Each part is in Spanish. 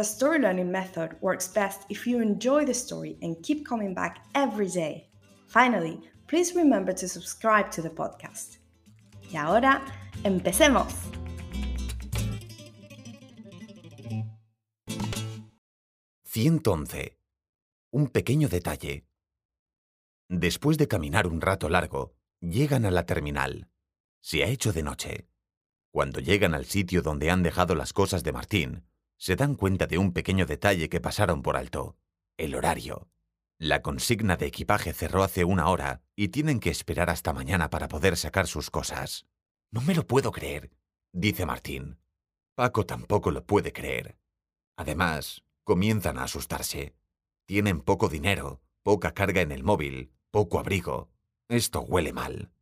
the story learning method works best if you enjoy the story and keep coming back every day. Finally, please remember to subscribe to the podcast. Y ahora, empecemos. «111. Un pequeño detalle. Después de caminar un rato largo, llegan a la terminal. Se ha hecho de noche. Cuando llegan al sitio donde han dejado las cosas de Martín, se dan cuenta de un pequeño detalle que pasaron por alto, el horario. La consigna de equipaje cerró hace una hora y tienen que esperar hasta mañana para poder sacar sus cosas. No me lo puedo creer, dice Martín. Paco tampoco lo puede creer. Además, comienzan a asustarse. Tienen poco dinero, poca carga en el móvil, poco abrigo. Esto huele mal.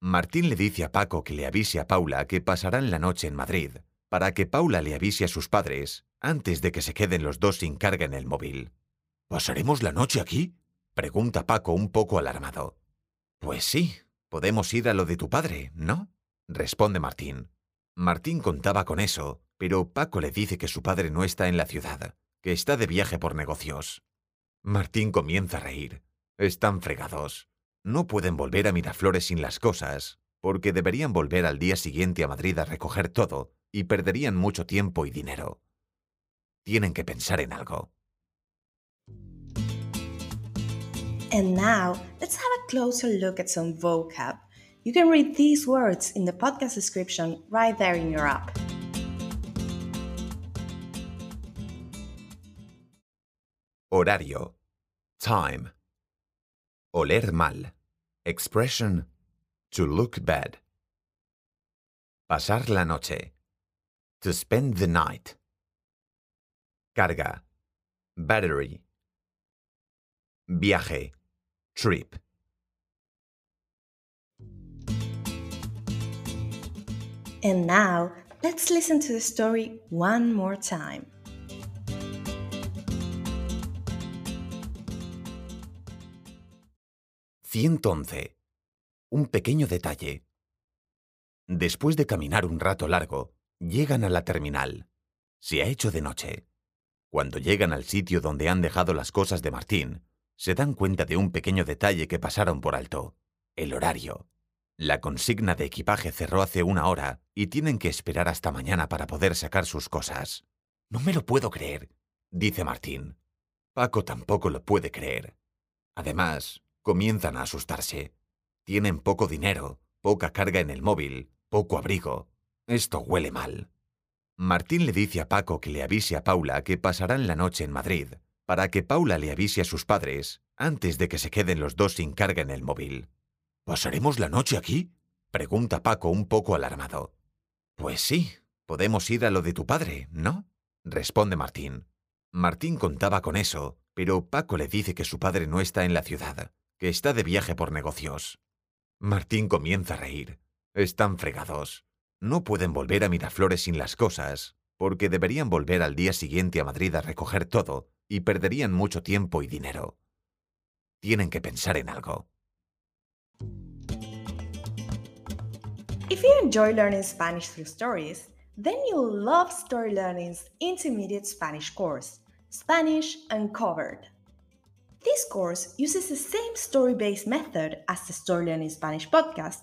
Martín le dice a Paco que le avise a Paula que pasarán la noche en Madrid, para que Paula le avise a sus padres antes de que se queden los dos sin carga en el móvil. ¿Pasaremos la noche aquí? pregunta Paco un poco alarmado. Pues sí, podemos ir a lo de tu padre, ¿no? responde Martín. Martín contaba con eso, pero Paco le dice que su padre no está en la ciudad, que está de viaje por negocios. Martín comienza a reír. Están fregados. No pueden volver a Miraflores sin las cosas, porque deberían volver al día siguiente a Madrid a recoger todo y perderían mucho tiempo y dinero. Tienen que pensar en algo. And now, let's have a closer look at some vocab. You can read these words in the podcast description right there in your app. Horario. Time. Oler mal. Expression. To look bad. Pasar la noche. To spend the night. Carga. Battery. Viaje. Trip. And now, let's listen to the story one more time. «111. Un pequeño detalle. Después de caminar un rato largo, llegan a la terminal. Se ha hecho de noche. Cuando llegan al sitio donde han dejado las cosas de Martín, se dan cuenta de un pequeño detalle que pasaron por alto, el horario. La consigna de equipaje cerró hace una hora y tienen que esperar hasta mañana para poder sacar sus cosas. No me lo puedo creer, dice Martín. Paco tampoco lo puede creer. Además, comienzan a asustarse. Tienen poco dinero, poca carga en el móvil, poco abrigo. Esto huele mal. Martín le dice a Paco que le avise a Paula que pasarán la noche en Madrid, para que Paula le avise a sus padres antes de que se queden los dos sin carga en el móvil. ¿Pasaremos la noche aquí? pregunta Paco un poco alarmado. Pues sí, podemos ir a lo de tu padre, ¿no? responde Martín. Martín contaba con eso, pero Paco le dice que su padre no está en la ciudad, que está de viaje por negocios. Martín comienza a reír. Están fregados. No pueden volver a Miraflores sin las cosas, porque deberían volver al día siguiente a Madrid a recoger todo y perderían mucho tiempo y dinero. Tienen que pensar en algo. If you enjoy learning Spanish through stories, then you'll love Story Learning's intermediate Spanish course, Spanish Uncovered. This course uses the same story based method as the Story Learning Spanish podcast